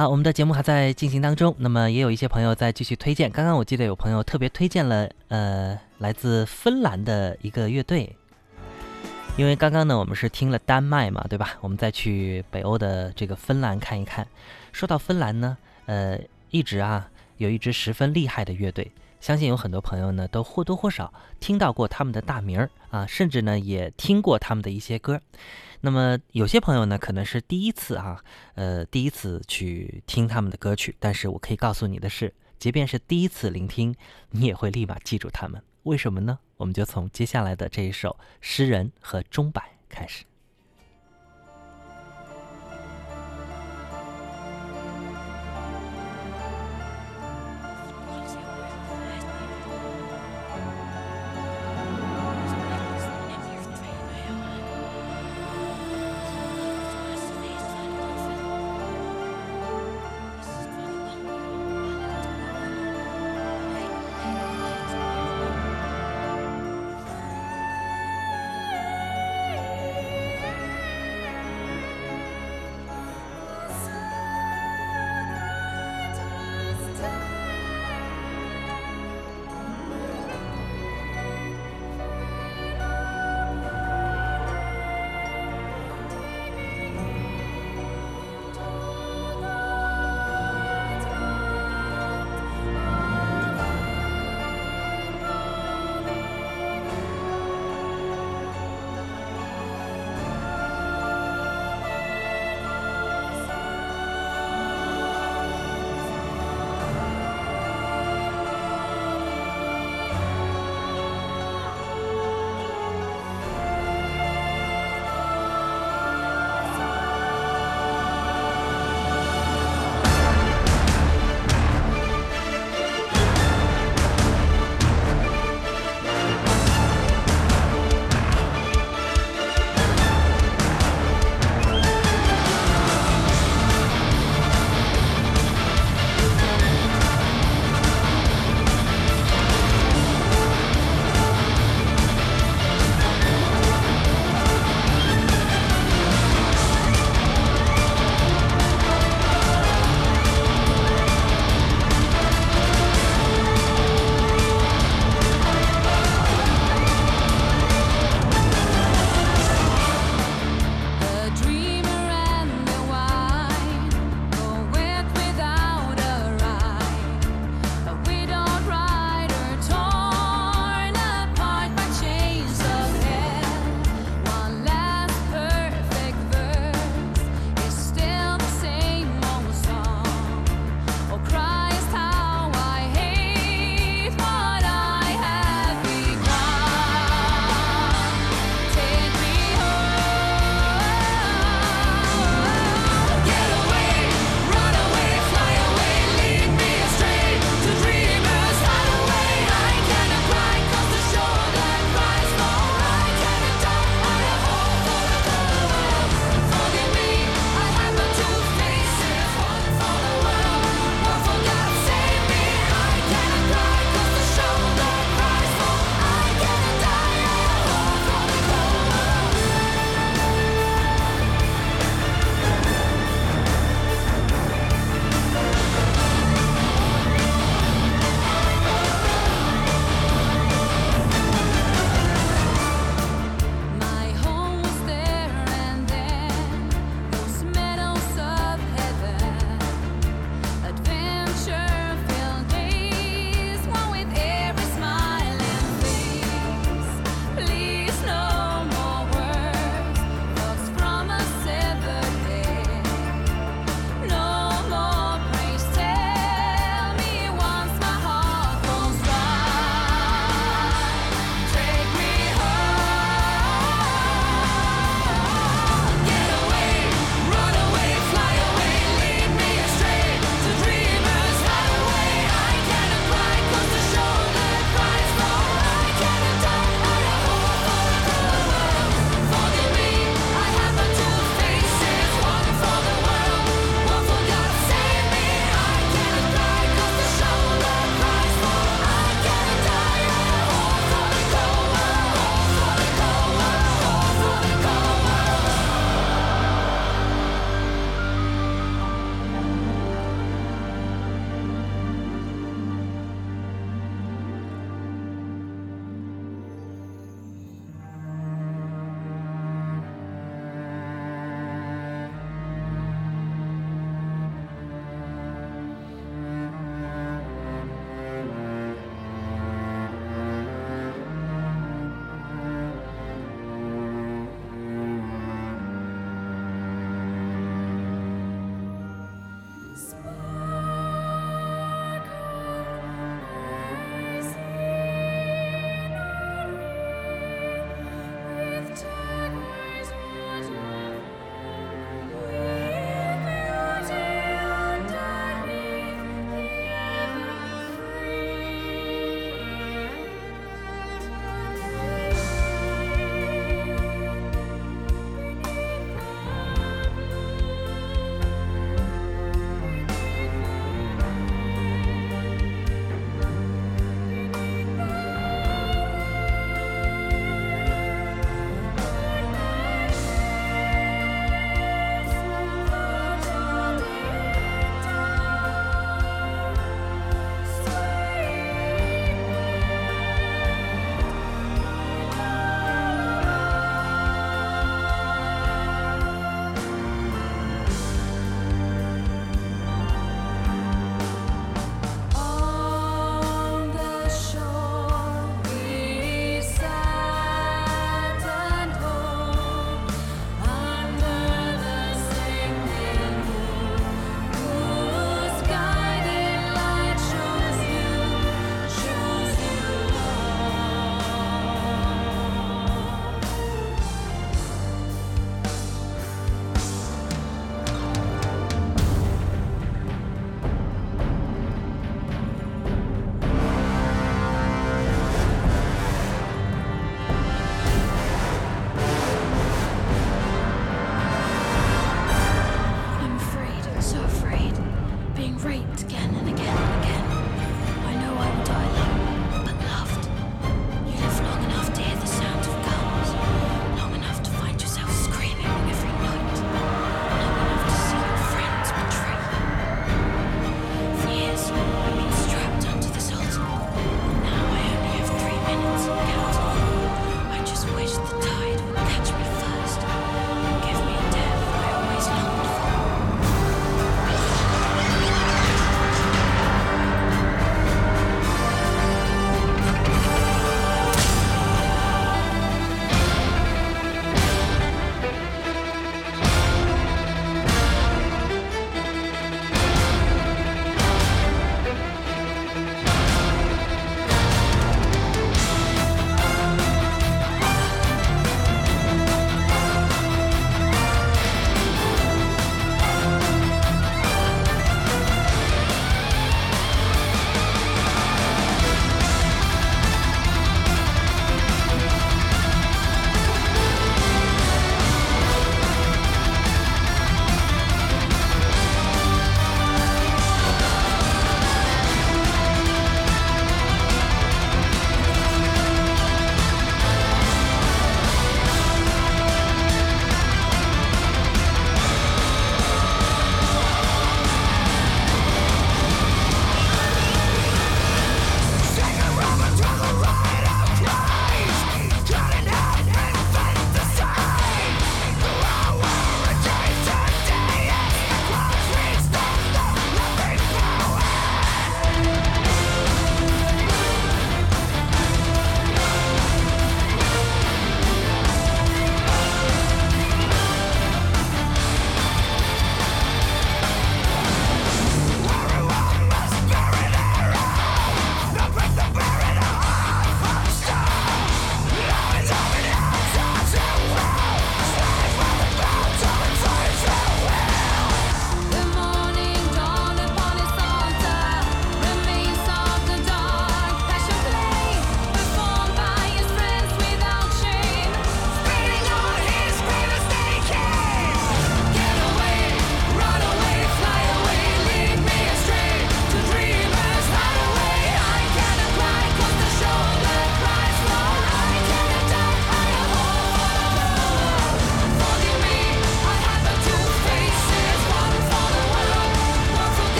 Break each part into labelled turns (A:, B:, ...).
A: 好，我们的节目还在进行当中，那么也有一些朋友在继续推荐。刚刚我记得有朋友特别推荐了，呃，来自芬兰的一个乐队。因为刚刚呢，我们是听了丹麦嘛，对吧？我们再去北欧的这个芬兰看一看。说到芬兰呢，呃，一直啊有一支十分厉害的乐队，相信有很多朋友呢都或多或少听到过他们的大名儿啊，甚至呢也听过他们的一些歌。那么有些朋友呢可能是第一次啊，呃，第一次去听他们的歌曲，但是我可以告诉你的是，即便是第一次聆听，你也会立马记住他们。为什么呢？我们就从接下来的这一首《诗人和钟摆》开始。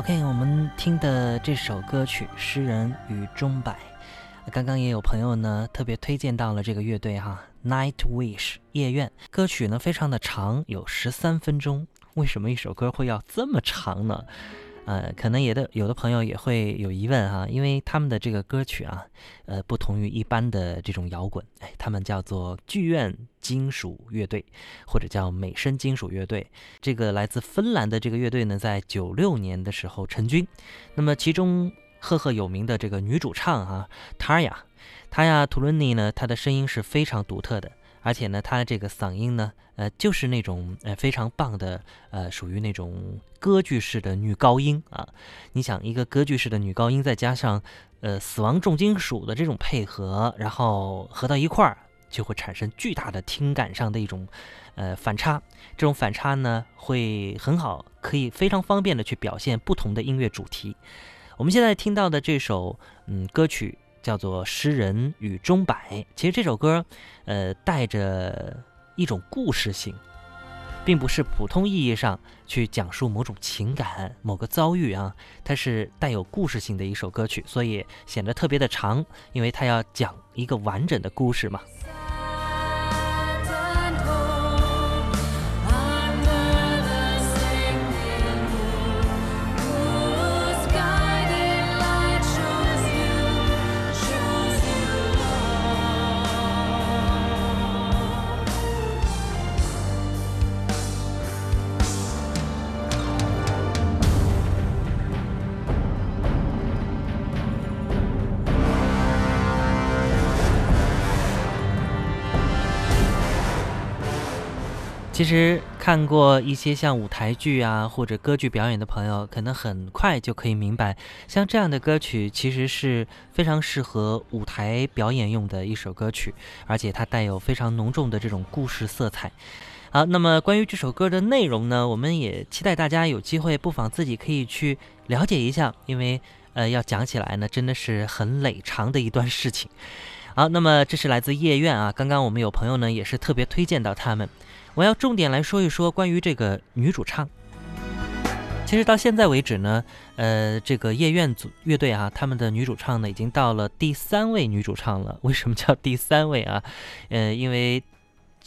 A: OK，我们听的这首歌曲《诗人与钟摆》，刚刚也有朋友呢特别推荐到了这个乐队哈，Night Wish 夜愿。歌曲呢非常的长，有十三分钟。为什么一首歌会要这么长呢？呃，可能也的有的朋友也会有疑问哈，因为他们的这个歌曲啊，呃，不同于一般的这种摇滚，哎，他们叫做剧院金属乐队，或者叫美声金属乐队。这个来自芬兰的这个乐队呢，在九六年的时候成军。那么其中赫赫有名的这个女主唱哈、塔雅，塔雅图伦尼呢，她的声音是非常独特的。而且呢，她这个嗓音呢，呃，就是那种呃非常棒的，呃，属于那种歌剧式的女高音啊。你想，一个歌剧式的女高音，再加上呃死亡重金属的这种配合，然后合到一块儿，就会产生巨大的听感上的一种呃反差。这种反差呢，会很好，可以非常方便的去表现不同的音乐主题。我们现在听到的这首嗯歌曲。叫做《诗人与钟摆》。其实这首歌，呃，带着一种故事性，并不是普通意义上去讲述某种情感、某个遭遇啊，它是带有故事性的一首歌曲，所以显得特别的长，因为它要讲一个完整的故事嘛。其实看过一些像舞台剧啊或者歌剧表演的朋友，可能很快就可以明白，像这样的歌曲其实是非常适合舞台表演用的一首歌曲，而且它带有非常浓重的这种故事色彩。好，那么关于这首歌的内容呢，我们也期待大家有机会不妨自己可以去了解一下，因为呃要讲起来呢，真的是很累长的一段事情。好，那么这是来自夜愿啊，刚刚我们有朋友呢也是特别推荐到他们，我要重点来说一说关于这个女主唱。其实到现在为止呢，呃，这个夜愿组乐队啊，他们的女主唱呢已经到了第三位女主唱了。为什么叫第三位啊？呃，因为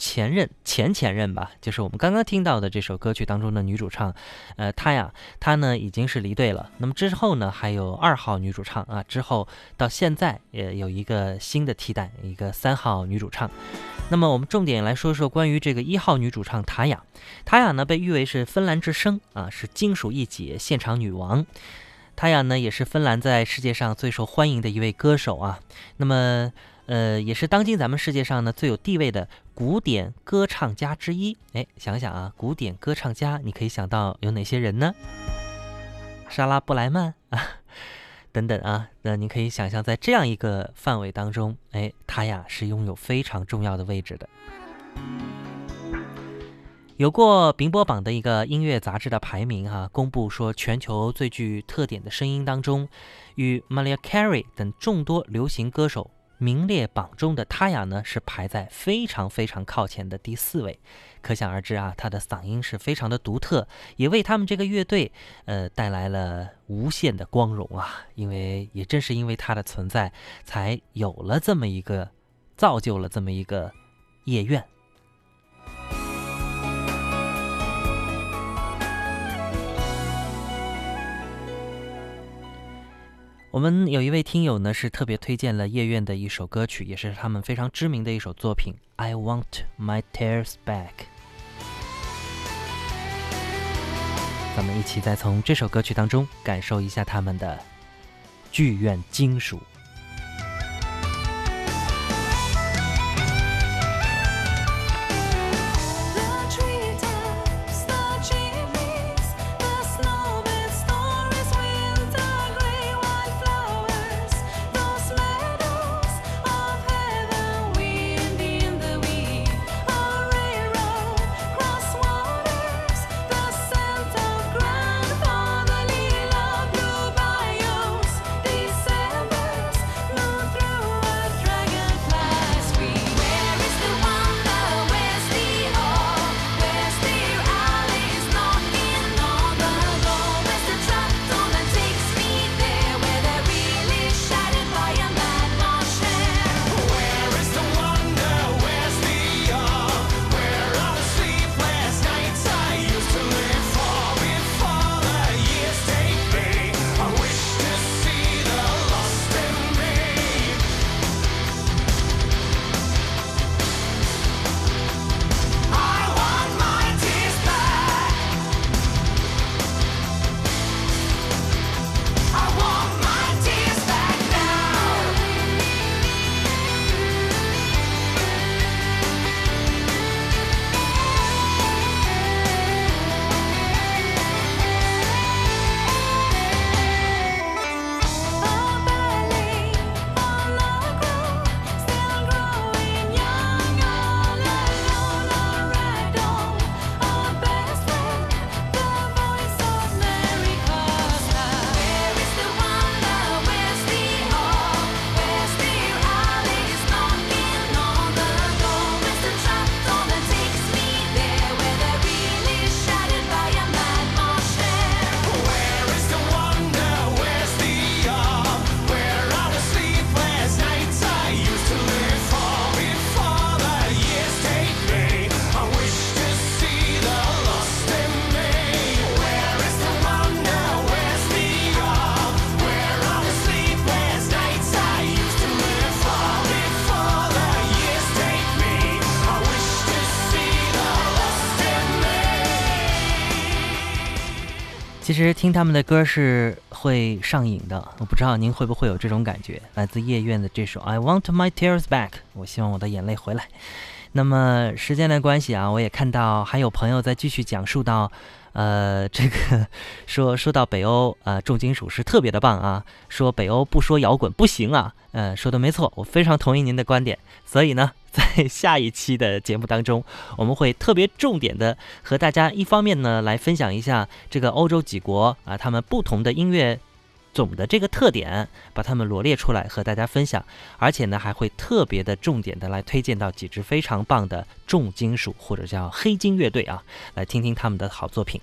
A: 前任、前前任吧，就是我们刚刚听到的这首歌曲当中的女主唱，呃，她呀，她呢已经是离队了。那么之后呢，还有二号女主唱啊，之后到现在也有一个新的替代，一个三号女主唱。那么我们重点来说说关于这个一号女主唱塔雅。塔雅呢被誉为是芬兰之声啊，是金属一姐、现场女王。塔雅呢也是芬兰在世界上最受欢迎的一位歌手啊。那么呃，也是当今咱们世界上呢最有地位的古典歌唱家之一。哎，想想啊，古典歌唱家，你可以想到有哪些人呢？莎拉布莱曼啊，等等啊，那你可以想象在这样一个范围当中，哎，他呀是拥有非常重要的位置的。有过冰波榜的一个音乐杂志的排名哈、公布说全球最具特点的声音当中，与 Maria Carey 等众多流行歌手名列榜中的他呀呢，是排在非常非常靠前的第四位。可想而知啊，他的嗓音是非常的独特，也为他们这个乐队呃带来了无限的光荣啊。因为也正是因为他的存在，才有了这么一个，造就了这么一个夜愿。我们有一位听友呢，是特别推荐了夜愿的一首歌曲，也是他们非常知名的一首作品《I Want My Tears Back》。咱们一起再从这首歌曲当中感受一下他们的剧院金属。其实听他们的歌是会上瘾的，我不知道您会不会有这种感觉。来自夜愿的这首《I Want My Tears Back》，我希望我的眼泪回来。那么时间的关系啊，我也看到还有朋友在继续讲述到，呃，这个 说说到北欧啊、呃，重金属是特别的棒啊，说北欧不说摇滚不行啊，呃，说的没错，我非常同意您的观点。所以呢，在下一期的节目当中，我们会特别重点的和大家一方面呢来分享一下这个欧洲几国啊，他们不同的音乐。总的这个特点，把它们罗列出来和大家分享，而且呢还会特别的重点的来推荐到几支非常棒的重金属或者叫黑金乐队啊，来听听他们的好作品。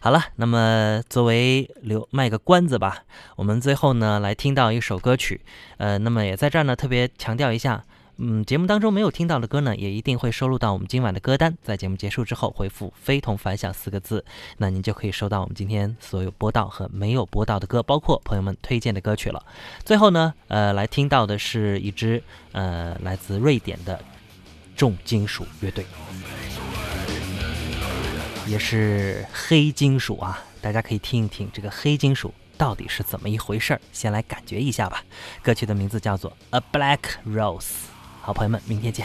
A: 好了，那么作为留卖个关子吧，我们最后呢来听到一首歌曲，呃，那么也在这儿呢特别强调一下。嗯，节目当中没有听到的歌呢，也一定会收录到我们今晚的歌单。在节目结束之后，回复“非同凡响”四个字，那您就可以收到我们今天所有播到和没有播到的歌，包括朋友们推荐的歌曲了。最后呢，呃，来听到的是一支呃来自瑞典的重金属乐队，也是黑金属啊！大家可以听一听这个黑金属到底是怎么一回事儿，先来感觉一下吧。歌曲的名字叫做《A Black Rose》。好，朋友们，明天见。